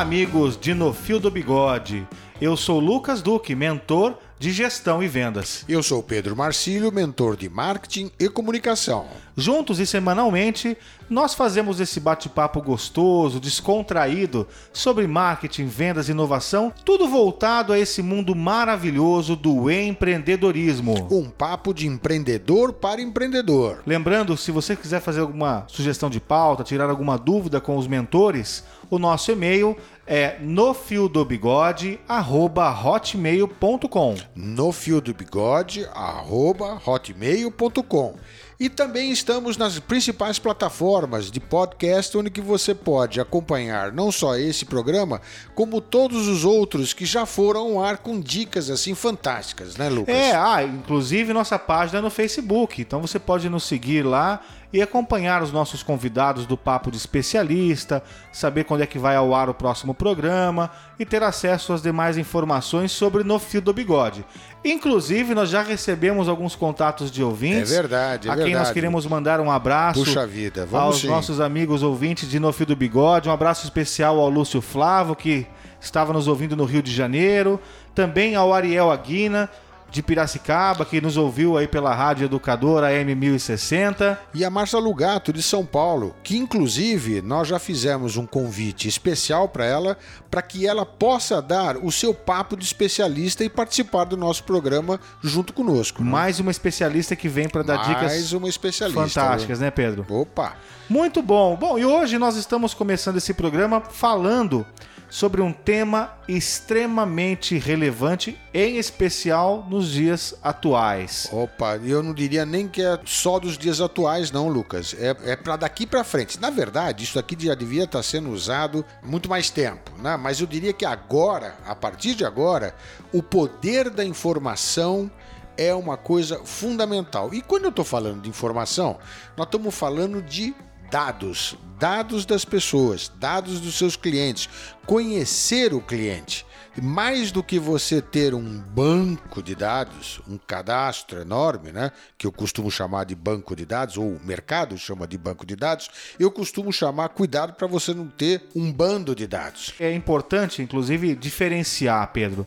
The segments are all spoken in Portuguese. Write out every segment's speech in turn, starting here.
Olá, amigos de No Fio do Bigode. Eu sou Lucas Duque, mentor de gestão e vendas. Eu sou Pedro Marcílio, mentor de marketing e comunicação. Juntos e semanalmente, nós fazemos esse bate-papo gostoso, descontraído sobre marketing, vendas e inovação, tudo voltado a esse mundo maravilhoso do empreendedorismo. Um papo de empreendedor para empreendedor. Lembrando, se você quiser fazer alguma sugestão de pauta, tirar alguma dúvida com os mentores, o nosso e-mail é nofiodobigode@hotmail.com. nofiodobigode@hotmail.com. E também estamos nas principais plataformas de podcast onde que você pode acompanhar não só esse programa, como todos os outros que já foram ao ar com dicas assim fantásticas, né, Lucas? É, ah, inclusive nossa página no Facebook. Então você pode nos seguir lá e acompanhar os nossos convidados do Papo de Especialista, saber quando é que vai ao ar o próximo programa e ter acesso às demais informações sobre No Fio do Bigode. Inclusive, nós já recebemos alguns contatos de ouvintes. É verdade, é a quem verdade. nós queremos mandar um abraço. Puxa vida, vamos aos sim. nossos amigos ouvintes de No Fio do Bigode. Um abraço especial ao Lúcio Flávio, que estava nos ouvindo no Rio de Janeiro. Também ao Ariel Aguina, de Piracicaba, que nos ouviu aí pela Rádio Educadora M1060. E a Marcia Lugato, de São Paulo, que inclusive nós já fizemos um convite especial para ela, para que ela possa dar o seu papo de especialista e participar do nosso programa junto conosco. né? Mais uma especialista que vem para dar Mais dicas uma especialista. fantásticas, né, Pedro? Opa! Muito bom. Bom, e hoje nós estamos começando esse programa falando sobre um tema extremamente relevante, em especial nos dias atuais. Opa, eu não diria nem que é só dos dias atuais, não, Lucas. É, é para daqui para frente. Na verdade, isso aqui já devia estar sendo usado muito mais tempo, né? Mas eu diria que agora, a partir de agora, o poder da informação é uma coisa fundamental. E quando eu estou falando de informação, nós estamos falando de dados, dados das pessoas, dados dos seus clientes, conhecer o cliente. Mais do que você ter um banco de dados, um cadastro enorme, né, que eu costumo chamar de banco de dados, ou o mercado chama de banco de dados, eu costumo chamar cuidado para você não ter um bando de dados. É importante, inclusive, diferenciar, Pedro.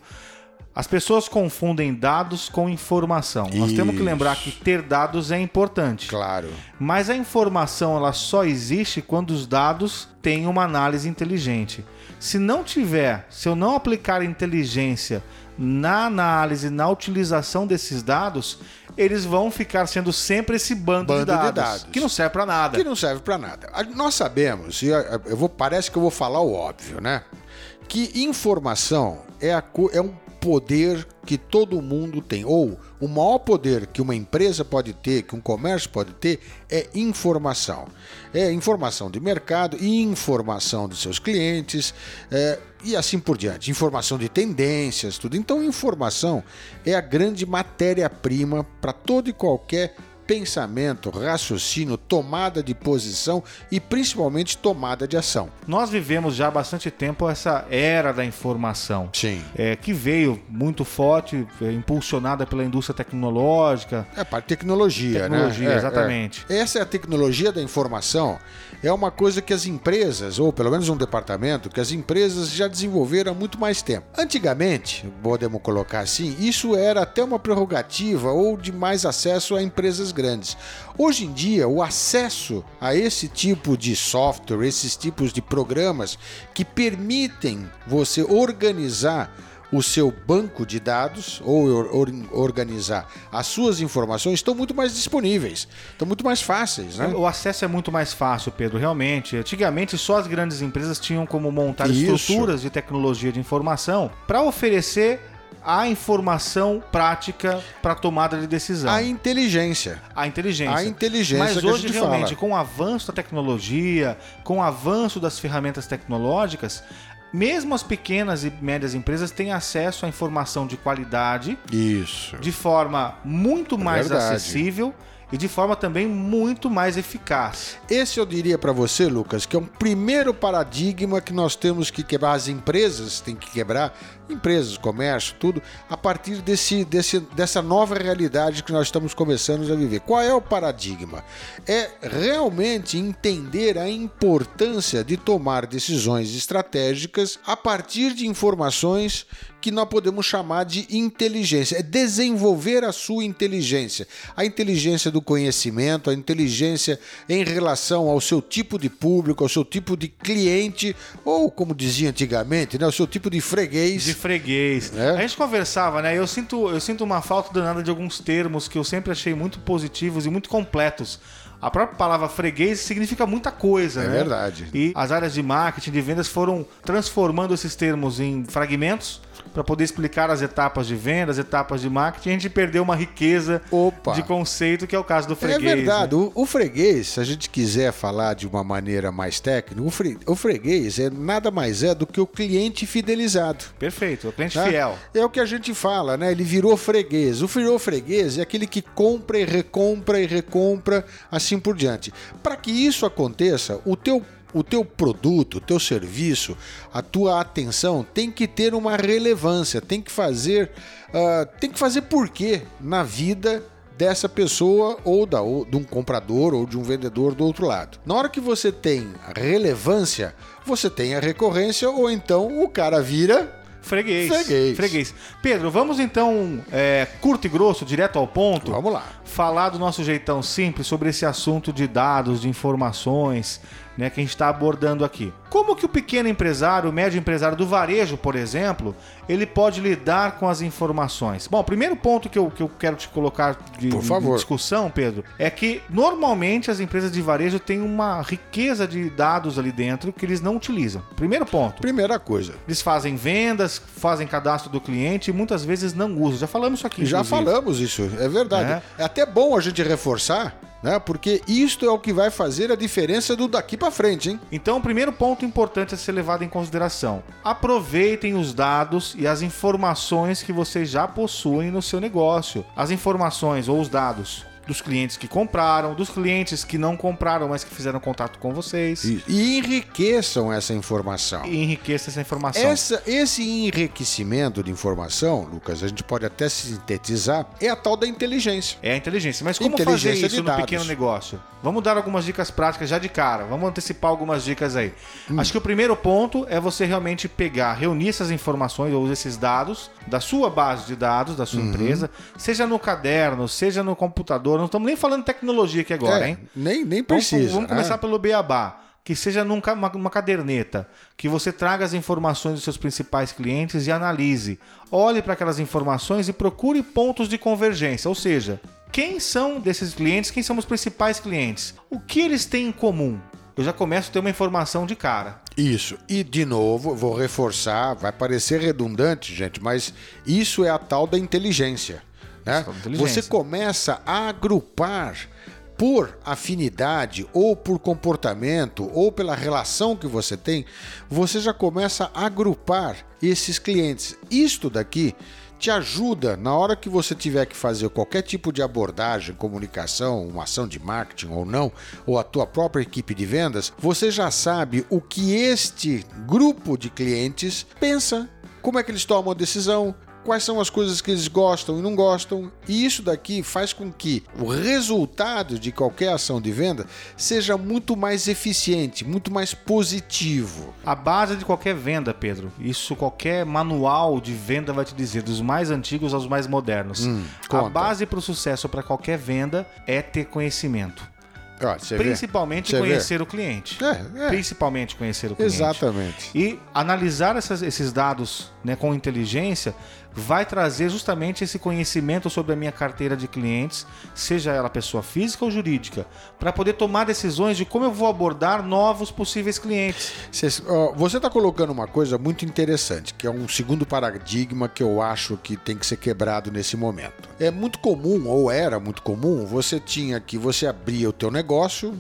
As pessoas confundem dados com informação. Nós temos que Isso. lembrar que ter dados é importante. Claro. Mas a informação ela só existe quando os dados têm uma análise inteligente. Se não tiver, se eu não aplicar inteligência na análise, na utilização desses dados, eles vão ficar sendo sempre esse bando, Bando de, de dados, dados. que não serve para nada. que não serve para nada. Nós sabemos, e eu vou, parece que eu vou falar o óbvio, né? Que informação é, a é um poder que todo mundo tem, ou o maior poder que uma empresa pode ter, que um comércio pode ter, é informação. É informação de mercado, informação de seus clientes, é, e assim por diante. Informação de tendências, tudo. Então, informação é a grande matéria-prima para todo e qualquer pensamento, raciocínio, tomada de posição e principalmente tomada de ação. Nós vivemos já há bastante tempo essa era da informação. Sim. é, que veio muito forte, é, impulsionada pela indústria tecnológica. É a parte tecnologia, Tecnologia, né? É, exatamente. é. Essa é a tecnologia da informação. É uma coisa que as empresas, ou pelo menos um departamento, que as empresas já desenvolveram há muito mais tempo. Antigamente, podemos colocar assim, isso era até uma prerrogativa ou de mais acesso a empresas grandes. Hoje em dia, o acesso a esse tipo de software, esses tipos de programas que permitem você organizar o seu banco de dados ou or- organizar as suas informações estão muito mais disponíveis, estão muito mais fáceis, né? O acesso é muito mais fácil, Pedro, realmente. Antigamente, só as grandes empresas tinham como montar Isso. estruturas de tecnologia de informação para oferecer a informação prática para tomada de decisão. A inteligência. A inteligência. A inteligência Mas hoje, realmente, fala. com o avanço da tecnologia, com o avanço das ferramentas tecnológicas, mesmo as pequenas e médias empresas têm acesso à informação de qualidade Isso. de forma muito mais verdade. acessível e de forma também muito mais eficaz. Esse eu diria para você, Lucas, que é um primeiro paradigma que nós temos que quebrar. As empresas têm que quebrar, empresas, comércio, tudo, a partir desse, desse, dessa nova realidade que nós estamos começando a viver. Qual é o paradigma? É realmente entender a importância de tomar decisões estratégicas a partir de informações que nós podemos chamar de inteligência. É desenvolver a sua inteligência. A inteligência do conhecimento, a inteligência em relação ao seu tipo de público, ao seu tipo de cliente, ou como dizia antigamente, né, ao seu tipo de freguês. De freguês. É. A gente conversava, né? Eu sinto, eu sinto uma falta danada de alguns termos que eu sempre achei muito positivos e muito completos. A própria palavra freguês significa muita coisa, É né? verdade. E as áreas de marketing, de vendas foram transformando esses termos em fragmentos para poder explicar as etapas de venda, as etapas de marketing. A gente perdeu uma riqueza Opa. de conceito que é o caso do É freguês. verdade. né? O, o freguês, se a gente quiser falar de uma maneira mais técnica, o, fre- o freguês é nada mais é do que o cliente fidelizado. Perfeito, é o cliente né? fiel. É o que a gente fala, né? Ele virou freguês. O virou freguês é aquele que compra e recompra e recompra, assim por diante. Para que isso aconteça, o teu o teu produto, o teu serviço, a tua atenção tem que ter uma relevância, tem que fazer, ah, tem que fazer porquê na vida dessa pessoa ou, da, ou de um comprador ou de um vendedor do outro lado. Na hora que você tem relevância, você tem a recorrência ou então o cara vira Freguês. Freguês. Pedro, vamos então, é, curto e grosso, direto ao ponto. Vamos lá. Falar do nosso jeitão simples sobre esse assunto de dados, de informações, né, que a gente está abordando aqui. Como que o pequeno empresário, o médio empresário do varejo, por exemplo, ele pode lidar com as informações? Bom, o primeiro ponto que eu, que eu quero te colocar de, de discussão, Pedro, é que normalmente as empresas de varejo têm uma riqueza de dados ali dentro que eles não utilizam. Primeiro ponto. Primeira coisa. Eles fazem vendas, fazem cadastro do cliente e muitas vezes não usam. Já falamos isso aqui. Já inclusive. falamos isso, é verdade. É. até bom a gente reforçar, né? Porque isto é o que vai fazer a diferença do daqui para frente, hein? Então, o primeiro ponto importante a ser levado em consideração: aproveitem os dados e as informações que vocês já possuem no seu negócio. As informações ou os dados dos clientes que compraram, dos clientes que não compraram, mas que fizeram contato com vocês. E, e enriqueçam essa informação. E enriqueça essa informação. Essa, esse enriquecimento de informação, Lucas, a gente pode até sintetizar, é a tal da inteligência. É a inteligência. Mas como Inteligência fazer isso no dados. pequeno negócio? Vamos dar algumas dicas práticas já de cara. Vamos antecipar algumas dicas aí. Hum. Acho que o primeiro ponto é você realmente pegar, reunir essas informações ou esses dados da sua base de dados, da sua Uhum. empresa, seja no caderno, seja no computador. Não estamos nem falando de tecnologia aqui agora, É, hein? Nem, nem Vamos, precisa. vamos né? começar pelo beabá. Que seja num ca- uma, uma caderneta, que você traga as informações dos seus principais clientes e analise. Olhe para aquelas informações e procure pontos de convergência, ou seja, quem são desses clientes, quem são os principais clientes, o que eles têm em comum. Eu já começo a ter uma informação de cara. Isso. E, de novo, vou reforçar, vai parecer redundante, gente, mas isso é a tal da inteligência. Né? Você começa a agrupar por afinidade ou por comportamento ou pela relação que você tem, você já começa a agrupar esses clientes. Isto daqui te ajuda na hora que você tiver que fazer qualquer tipo de abordagem, comunicação, uma ação de marketing ou não, ou a tua própria equipe de vendas, você já sabe o que este grupo de clientes pensa, como é que eles tomam a decisão, quais são as coisas que eles gostam e não gostam. E isso daqui faz com que o resultado de qualquer ação de venda seja muito mais eficiente, muito mais positivo. A base de qualquer venda, Pedro, isso qualquer manual de venda vai te dizer, dos mais antigos aos mais modernos. a conta. base para o sucesso para qualquer venda é ter conhecimento. Vê? Principalmente Você vê? conhecer o cliente. É, é. Principalmente conhecer o cliente. Exatamente. E analisar essas- esses dados né, com inteligência vai trazer justamente esse conhecimento sobre a minha carteira de clientes, seja ela pessoa física ou jurídica, para poder tomar decisões de como eu vou abordar novos possíveis clientes. Você está colocando uma coisa muito interessante, que é um segundo paradigma que eu acho que tem que ser quebrado nesse momento. É muito comum, ou era muito comum, você tinha que você abria o teu negócio,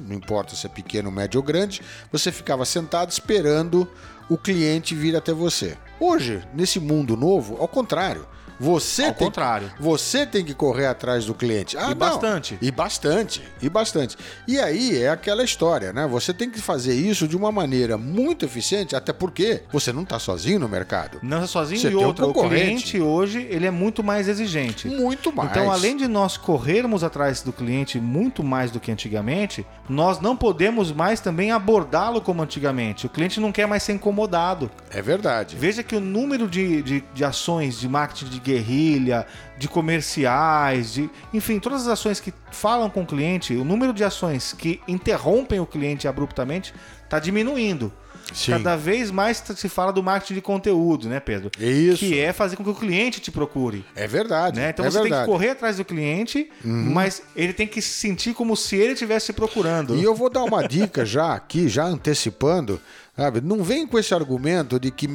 não importa se é pequeno, médio ou grande, você ficava sentado esperando o cliente vir até você. Hoje, nesse mundo novo, ao contrário. Você Ao tem contrário. você tem que correr atrás do cliente. Ah, E não. bastante. E bastante, e bastante. E aí é aquela história, né? Você tem que fazer isso de uma maneira muito eficiente, até porque você não está sozinho no mercado. Não é sozinho Você e tem um o cliente hoje ele é muito mais exigente. Muito mais. Então, além de nós corrermos atrás do cliente muito mais do que antigamente, nós não podemos mais também abordá-lo como antigamente. O cliente não quer mais ser incomodado. É verdade. Veja que o número de, de, de ações de marketing de guerrilha, de comerciais, de, enfim, todas as ações que falam com o cliente, o número de ações que interrompem o cliente abruptamente está diminuindo. Sim. Cada vez mais se fala do marketing de conteúdo, né, Pedro? Isso. Que é fazer com que o cliente te procure. É verdade. Né? Então é você tem verdade. que correr atrás do cliente, mas ele tem que se sentir como se ele estivesse procurando. E eu vou dar uma dica já aqui, já antecipando. Sabe? Não vem com esse argumento de que.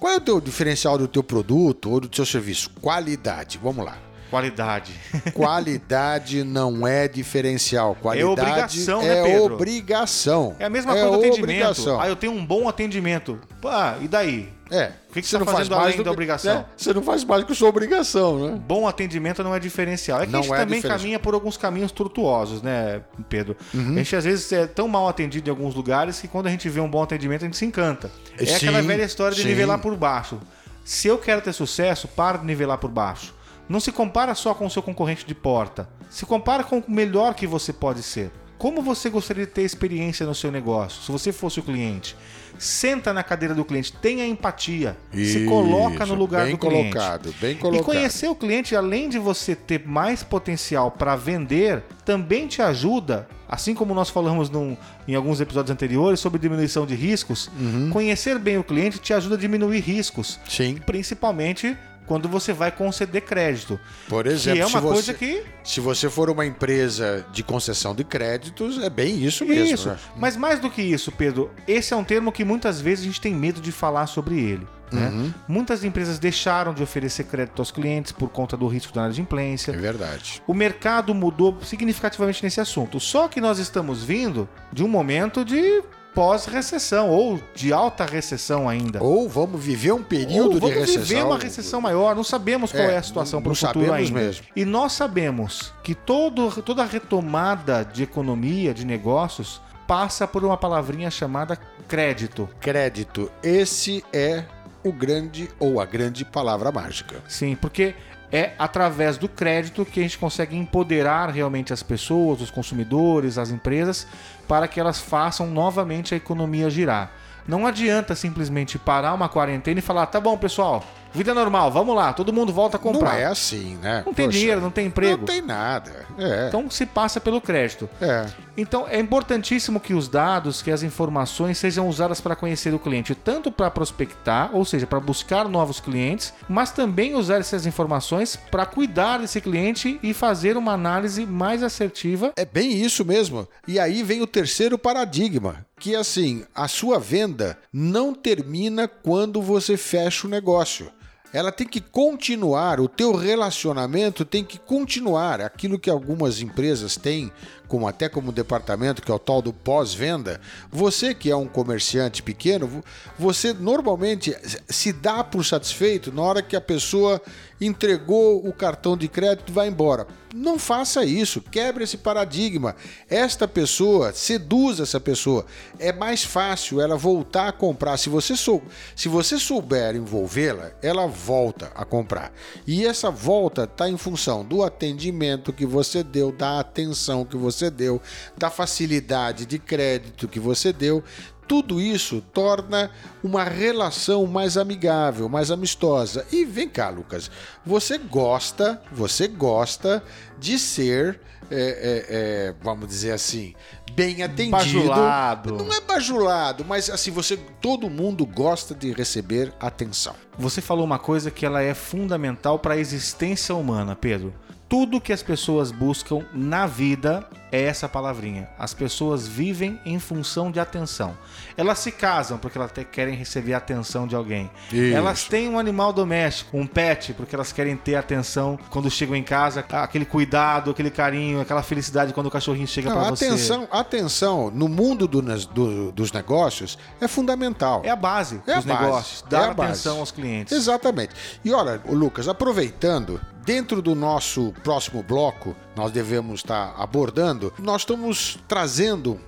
Qual é o teu diferencial do teu produto ou do teu serviço? Qualidade. Vamos lá. Qualidade. Qualidade não é diferencial. Qualidade obrigação, é né, Pedro? obrigação. É a mesma coisa do atendimento. obrigação. Ah, eu tenho um bom atendimento. Pá, e daí? É. O que que você tá fazendo além da obrigação? né? Você não faz mais que sua obrigação, né? Bom atendimento não é diferencial. É que Não a gente é também caminha por alguns caminhos tortuosos, né, Pedro? Uhum. A gente às vezes é tão mal atendido em alguns lugares que quando a gente vê um bom atendimento a gente se encanta. É Sim, aquela velha história de sim. nivelar por baixo. Se eu quero ter sucesso, para de nivelar por baixo. Não se compara só com o seu concorrente de porta. Se compara com o melhor que você pode ser. Como você gostaria de ter experiência no seu negócio, se você fosse o cliente? Senta na cadeira do cliente, tenha empatia, se coloca no Isso, lugar bem do cliente. colocado, bem E colocado. conhecer o cliente, além de você ter mais potencial para vender, também te ajuda, assim como nós falamos num- em alguns episódios anteriores sobre diminuição de riscos, Uhum. conhecer bem o cliente te ajuda a diminuir riscos, Sim. principalmente quando você vai conceder crédito. Por exemplo, que é uma se você, coisa que se você for uma empresa de concessão de créditos, é bem isso mesmo. Isso. né? Mas mais do que isso, Pedro, esse é um termo que muitas vezes a gente tem medo de falar sobre ele. né? Uhum. Muitas empresas deixaram de oferecer crédito aos clientes por conta do risco da inadimplência. É verdade. O mercado mudou significativamente nesse assunto. Só que nós estamos vindo de um momento de pós-recessão ou de alta recessão ainda. Ou vamos viver um período de vamos recessão. viver uma recessão maior, não sabemos qual É, é, a situação para o futuro ainda. mesmo. E nós sabemos que todo, toda a retomada de economia, de negócios, passa por uma palavrinha chamada crédito. Crédito. Esse é o grande ou a grande palavra mágica. Sim, porque é através do crédito que a gente consegue empoderar realmente as pessoas, os consumidores, as empresas, para que elas façam novamente a economia girar. Não adianta simplesmente parar uma quarentena e falar: tá bom, pessoal, vida normal, vamos lá, todo mundo volta a comprar. Não é assim, né? Não tem dinheiro, não tem emprego. Não tem nada. É. Então se passa pelo crédito. é. Então é importantíssimo que os dados, que as informações sejam usadas para conhecer o cliente, tanto para prospectar, ou seja, para buscar novos clientes, mas também usar essas informações para cuidar desse cliente e fazer uma análise mais assertiva. É bem isso mesmo. E aí vem o terceiro paradigma, que assim, a sua venda não termina quando você fecha o negócio. Ela tem que continuar, o teu relacionamento tem que continuar. Aquilo que algumas empresas têm, como até como departamento, que é o tal do pós-venda. Você que é um comerciante pequeno, vo- você normalmente se dá por satisfeito na hora que a pessoa entregou o cartão de crédito e vai embora. Não faça isso, quebre esse paradigma. Esta pessoa, seduza essa pessoa. É mais fácil ela voltar a comprar. Se você, sou, se você souber envolvê-la, ela volta a comprar. E essa volta está em função do atendimento que você deu, da atenção que você deu, da facilidade de crédito que você deu. Tudo isso torna uma relação mais amigável, mais amistosa. E vem cá, Lucas, você gosta, você gosta de ser é, é, é, vamos dizer assim, bem atendido. Bajulado. Não é bajulado, mas assim, você todo mundo gosta de receber atenção. Você falou uma coisa que ela é fundamental para a existência humana, Pedro. Tudo que as pessoas buscam na vida é essa palavrinha. As pessoas vivem em função de atenção. Elas se casam porque elas querem receber a atenção de alguém. Isso. Elas têm um animal doméstico, um pet, porque elas querem ter atenção quando chegam em casa, aquele cuidado, aquele carinho, aquela felicidade quando o cachorrinho chega para você. atenção, atenção, no mundo do- do- dos negócios é fundamental. É a base É a dos base. negócios, É dar a base. atenção aos clientes. Exatamente. E olha, Lucas, aproveitando, dentro do nosso próximo bloco, nós devemos estar abordando, nós estamos trazendo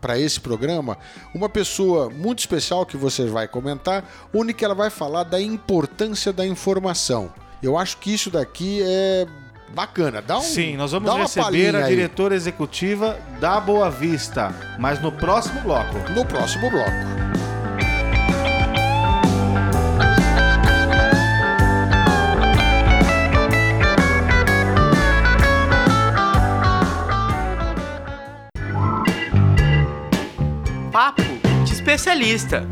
para esse programa uma pessoa muito especial que você vai comentar, onde que ela vai falar da importância da informação. Eu acho que isso daqui é bacana. Dá um, Sim, nós vamos receber a aí diretora executiva da Boa Vista, mas no próximo bloco. no próximo bloco. Especialista.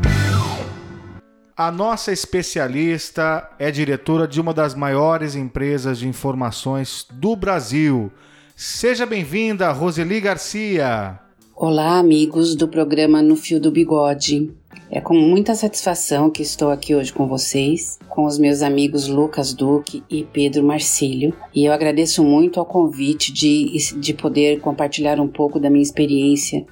A nossa especialista é diretora de uma das maiores empresas de informações do Brasil. Seja bem-vinda, Roseli Garcia. Olá, amigos do programa No Fio do Bigode. É com muita satisfação que estou aqui hoje com vocês, com os meus amigos Lucas Duque e Pedro Marcílio, e eu agradeço muito ao convite de, de poder compartilhar um pouco da minha experiência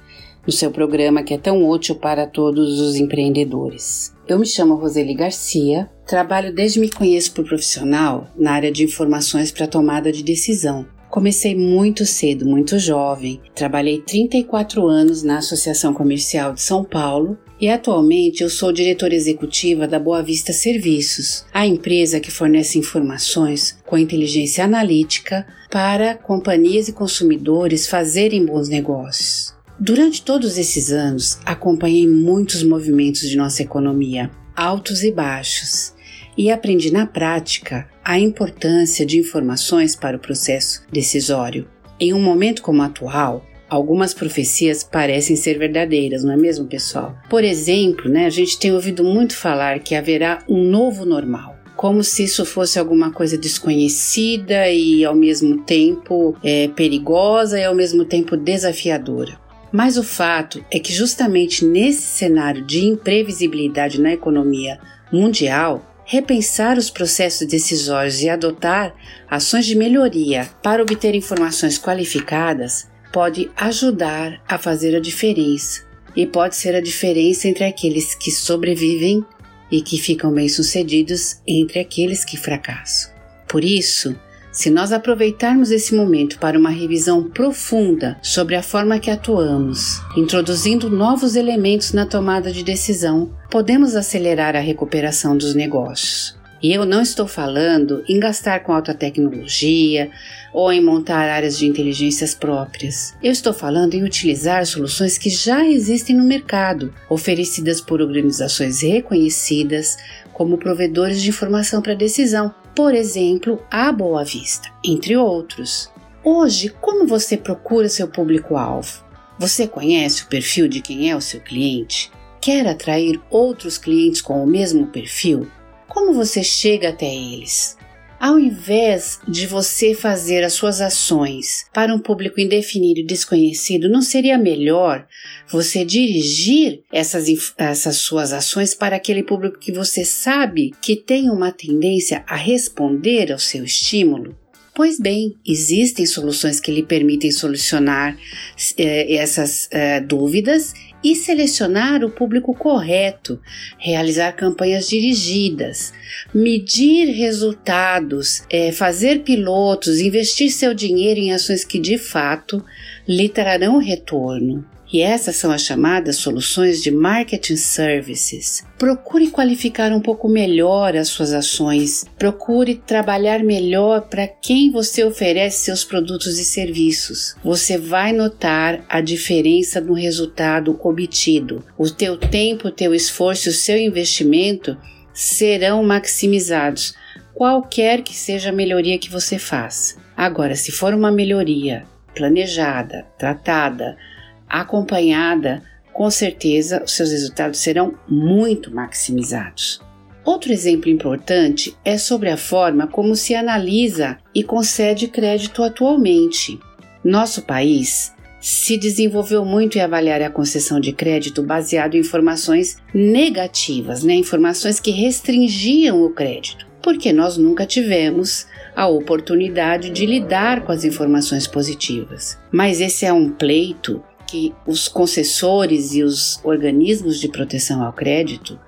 no seu programa que é tão útil para todos os empreendedores. Eu me chamo Roseli Garcia, trabalho desde me conheço por profissional na área de informações para tomada de decisão. Comecei muito cedo, muito jovem. Trabalhei 34 anos na Associação Comercial de São Paulo e atualmente eu sou diretora executiva da Boa Vista Serviços, a empresa que fornece informações com inteligência analítica para companhias e consumidores fazerem bons negócios. Durante todos esses anos, acompanhei muitos movimentos de nossa economia, altos e baixos, e aprendi na prática a importância de informações para o processo decisório. Em um momento como o atual, algumas profecias parecem ser verdadeiras, não é mesmo, pessoal? Por exemplo, né, a gente tem ouvido muito falar que haverá um novo normal. Como se isso fosse alguma coisa desconhecida e ao mesmo tempo é, perigosa e ao mesmo tempo desafiadora. Mas o fato é que, justamente nesse cenário de imprevisibilidade na economia mundial, repensar os processos decisórios e adotar ações de melhoria para obter informações qualificadas pode ajudar a fazer a diferença e pode ser a diferença entre aqueles que sobrevivem e que ficam bem-sucedidos entre aqueles que fracassam. Por isso, se nós aproveitarmos esse momento para uma revisão profunda sobre a forma que atuamos, introduzindo novos elementos na tomada de decisão, podemos acelerar a recuperação dos negócios. E eu não estou falando em gastar com alta tecnologia ou em montar áreas de inteligências próprias. Eu estou falando em utilizar soluções que já existem no mercado, oferecidas por organizações reconhecidas como provedores de informação para decisão, por exemplo, a Boa Vista, entre outros. Hoje, como você procura seu público-alvo? Você conhece o perfil de quem é o seu cliente? Quer atrair outros clientes com o mesmo perfil? Como você chega até eles? Ao invés de você fazer as suas ações para um público indefinido e desconhecido, não seria melhor você dirigir essas, essas suas ações para aquele público que você sabe que tem uma tendência a responder ao seu estímulo? Pois bem, existem soluções que lhe permitem solucionar eh, essas eh, dúvidas e selecionar o público correto, realizar campanhas dirigidas, medir resultados, é, fazer pilotos, investir seu dinheiro em ações que de fato lhe trarão retorno. E essas são as chamadas soluções de marketing services. Procure qualificar um pouco melhor as suas ações. Procure trabalhar melhor para quem você oferece seus produtos e serviços. Você vai notar a diferença no resultado obtido. O teu tempo, o teu esforço, o seu investimento serão maximizados, qualquer que seja a melhoria que você faça. Agora, se for uma melhoria planejada, tratada, acompanhada, com certeza os seus resultados serão muito maximizados. Outro exemplo importante é sobre a forma como se analisa e concede crédito atualmente. Nosso país se desenvolveu muito em avaliar a concessão de crédito baseado em informações negativas, né? informações que restringiam o crédito, porque nós nunca tivemos a oportunidade de lidar com as informações positivas. Mas esse é um pleito que os concessores e os organismos de proteção ao crédito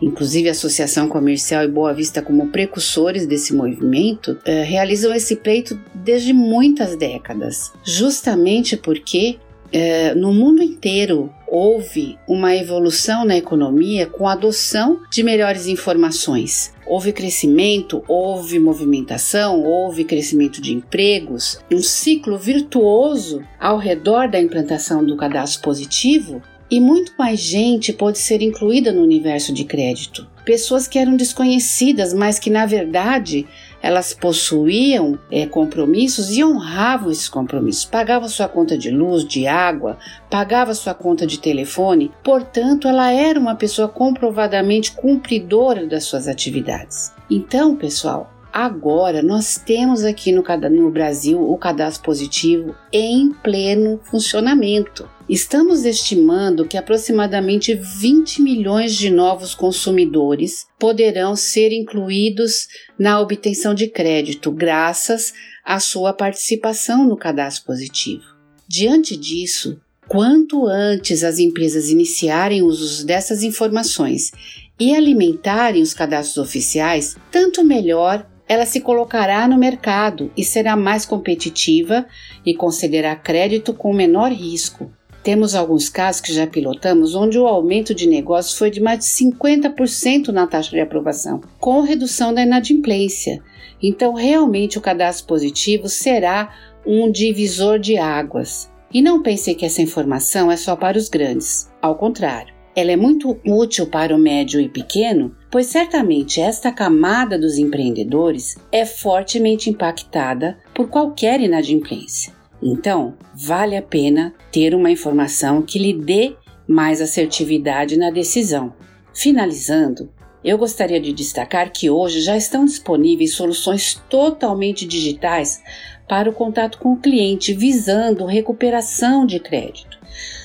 inclusive a Associação Comercial e Boa Vista como precursores desse movimento, eh, realizam esse pleito desde muitas décadas, justamente porque eh, no mundo inteiro houve uma evolução na economia com a adoção de melhores informações. Houve crescimento, houve movimentação, houve crescimento de empregos, um ciclo virtuoso ao redor da implantação do cadastro positivo e muito mais gente pode ser incluída no universo de crédito. Pessoas que eram desconhecidas, mas que na verdade elas possuíam é, compromissos e honravam esses compromissos. Pagavam sua conta de luz, de água, pagava sua conta de telefone. Portanto, ela era uma pessoa comprovadamente cumpridora das suas atividades. Então, pessoal, Agora nós temos aqui no, no, Brasil o cadastro positivo em pleno funcionamento. Estamos estimando que aproximadamente 20 milhões de novos consumidores poderão ser incluídos na obtenção de crédito, graças à sua participação no cadastro positivo. Diante disso, quanto antes as empresas iniciarem o uso dessas informações e alimentarem os cadastros oficiais, tanto melhor ela se colocará no mercado e será mais competitiva e concederá crédito com menor risco. Temos alguns casos que já pilotamos onde o aumento de negócios foi de mais de 50% na taxa de aprovação, com redução da inadimplência. Então, realmente, o cadastro positivo será um divisor de águas. E não pense que essa informação é só para os grandes. Ao contrário, ela é muito útil para o médio e pequeno, pois certamente esta camada dos empreendedores é fortemente impactada por qualquer inadimplência. Então, vale a pena ter uma informação que lhe dê mais assertividade na decisão. Finalizando, eu gostaria de destacar que hoje já estão disponíveis soluções totalmente digitais para o contato com o cliente, visando recuperação de crédito.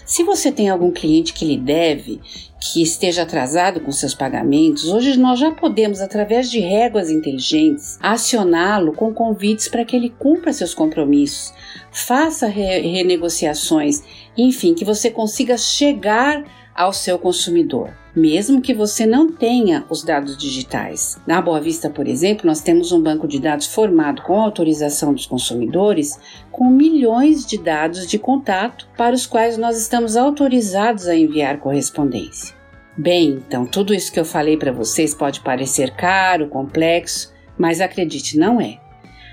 Se você tem algum cliente que lhe deve, que esteja atrasado com seus pagamentos, hoje nós já podemos, através de réguas inteligentes, acioná-lo com convites para que ele cumpra seus compromissos, faça re renegociações, enfim, que você consiga chegar ao seu consumidor, mesmo que você não tenha os dados digitais. Na Boa Vista, por exemplo, nós temos um banco de dados formado com autorização dos consumidores, com milhões de dados de contato para os quais nós estamos autorizados a enviar correspondência. Bem, então tudo isso que eu falei para vocês pode parecer caro, complexo, mas acredite, não é.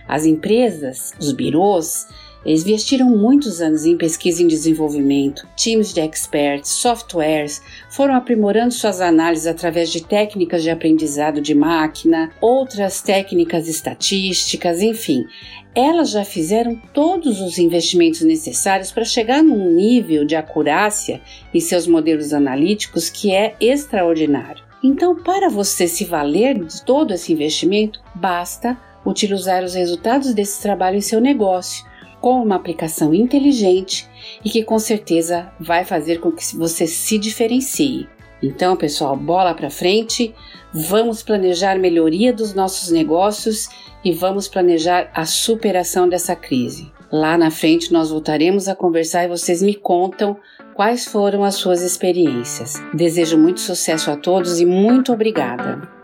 As empresas, os birôs, eles investiram muitos anos em pesquisa e desenvolvimento, times de experts, softwares, foram aprimorando suas análises através de técnicas de aprendizado de máquina, outras técnicas estatísticas, enfim. Elas já fizeram todos os investimentos necessários para chegar num nível de acurácia em seus modelos analíticos que é extraordinário. Então, para você se valer de todo esse investimento, basta utilizar os resultados desse trabalho em seu negócio com uma aplicação inteligente e que com certeza vai fazer com que você se diferencie. Então, pessoal, bola para frente, vamos planejar melhoria dos nossos negócios e vamos planejar a superação dessa crise. Lá na frente nós voltaremos a conversar e vocês me contam quais foram as suas experiências. Desejo muito sucesso a todos e muito obrigada.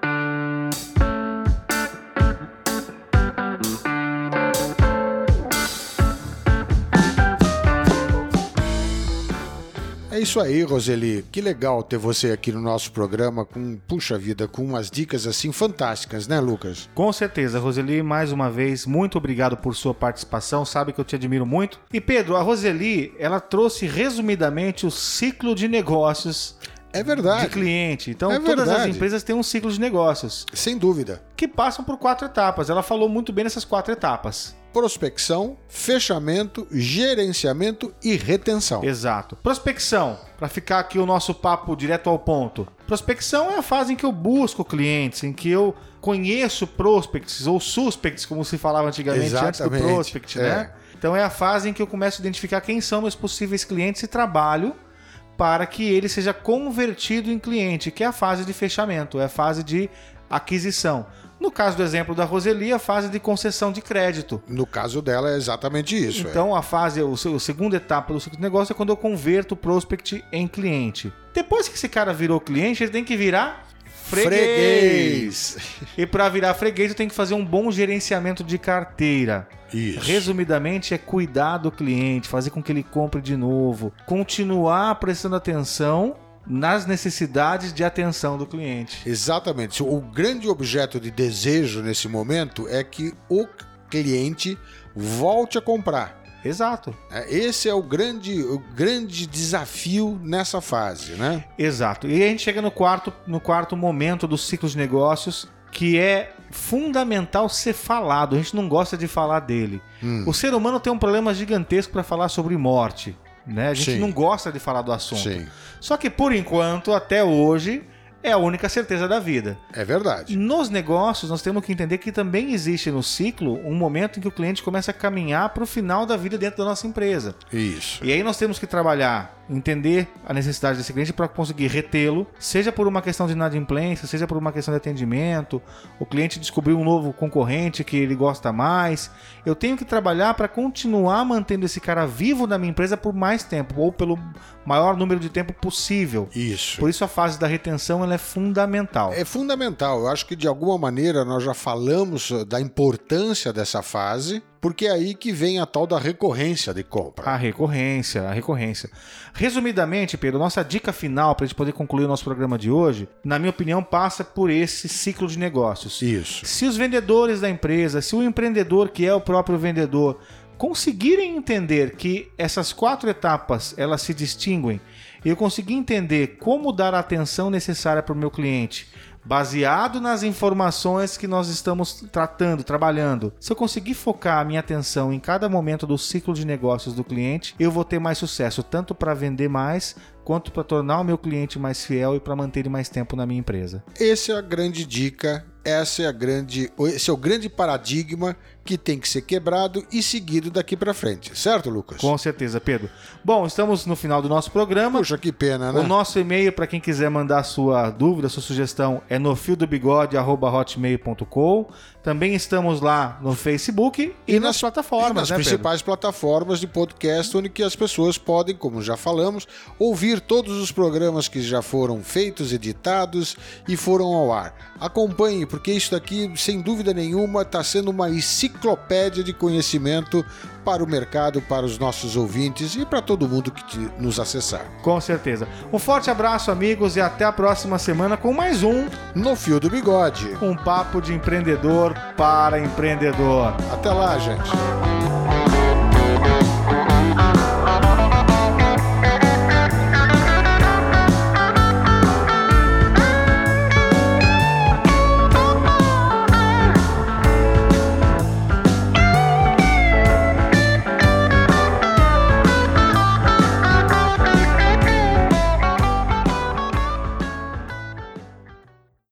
É isso aí, Roseli. Que legal ter você aqui no nosso programa com, puxa vida, com umas dicas assim fantásticas, né, Lucas? Com certeza, Roseli, mais uma vez, muito obrigado por sua participação. Sabe que eu te admiro muito. E Pedro, a Roseli, ela trouxe resumidamente o ciclo de negócios É verdade. de cliente. Então, É todas as verdade. empresas têm um ciclo de negócios Sem dúvida. que passam por quatro etapas. Ela falou muito bem nessas quatro etapas. Prospecção, fechamento, gerenciamento e retenção. Exato. Prospecção, para ficar aqui o nosso papo direto ao ponto. Prospecção é a fase em que eu busco clientes, em que eu conheço prospects ou suspects, como se falava antigamente antes do Exatamente, prospect, é. né? Então é a fase em que eu começo a identificar quem são meus possíveis clientes e trabalho para que ele seja convertido em cliente, que é a fase de fechamento, é a fase de aquisição. No caso do exemplo da Roseli, a fase de concessão de crédito. No caso dela é exatamente isso. é. Então a fase, o, seu- a segunda etapa do ciclo de negócio é quando eu converto o prospect em cliente. Depois que esse cara virou cliente, ele tem que virar freguês. E para virar freguês, eu tenho que fazer um bom gerenciamento de carteira. Isso. Resumidamente, é cuidar do cliente, fazer com que ele compre de novo, continuar prestando atenção nas necessidades de atenção do cliente. Exatamente. O grande objeto de desejo nesse momento é que o cliente volte a comprar. Exato. É, Esse é o grande, o grande desafio nessa fase, né? Exato. E a gente chega no quarto, no quarto momento do ciclo de negócios, que é fundamental ser falado. A gente não gosta de falar dele. Hum. O ser humano tem um problema gigantesco para falar sobre morte. Né? A gente Sim. não gosta de falar do assunto. Sim, Só que por enquanto, até hoje, é a única certeza da vida. é verdade. Nos negócios, nós temos que entender que também existe no ciclo um momento em que o cliente começa a caminhar para o final da vida dentro da nossa empresa. Isso. E aí nós temos que trabalhar, entender a necessidade desse cliente para conseguir retê-lo, seja por uma questão de inadimplência, seja por uma questão de atendimento, o cliente descobriu um novo concorrente que ele gosta mais. Eu tenho que trabalhar para continuar mantendo esse cara vivo na minha empresa por mais tempo, ou pelo maior número de tempo possível. Isso. Por isso a fase da retenção ela é fundamental. É fundamental. Eu acho que de alguma maneira nós já falamos uh, da importância dessa fase, porque é aí que vem a tal da recorrência de compra. A recorrência, a recorrência. Resumidamente, Pedro, nossa dica final para a gente poder concluir o nosso programa de hoje, na minha opinião, passa por esse ciclo de negócios. Isso. Se os vendedores da empresa, se o empreendedor que é o próprio vendedor, conseguirem entender que essas quatro etapas elas se distinguem, e eu conseguir entender como dar a atenção necessária para o meu cliente, baseado nas informações que nós estamos tratando, trabalhando. Se eu conseguir focar a minha atenção em cada momento do ciclo de negócios do cliente, eu vou ter mais sucesso, tanto para vender mais, quanto para tornar o meu cliente mais fiel e para manter ele mais tempo na minha empresa. Essa é a grande dica, essa é a grande, esse é o grande paradigma que tem que ser quebrado e seguido daqui para frente, certo, Lucas? Com certeza, Pedro. Bom, estamos no final do nosso programa. Puxa, que pena, né? O nosso e-mail para quem quiser mandar sua dúvida, sua sugestão é no fiodobigode@hotmail.com. Também estamos lá no Facebook e, nas, plataformas, E nas né, Pedro? principais plataformas de podcast, onde que as pessoas podem, como já falamos, ouvir todos os programas que já foram feitos, editados e foram ao ar. Acompanhe, porque isso daqui, sem dúvida nenhuma, está sendo uma enciclopédia de conhecimento para o mercado, para os nossos ouvintes e para todo mundo que te- nos acessar. Com certeza. Um forte abraço, amigos, e até a próxima semana com mais um No Fio do Bigode. Um Papo de Empreendedor para Empreendedor. Até lá, gente.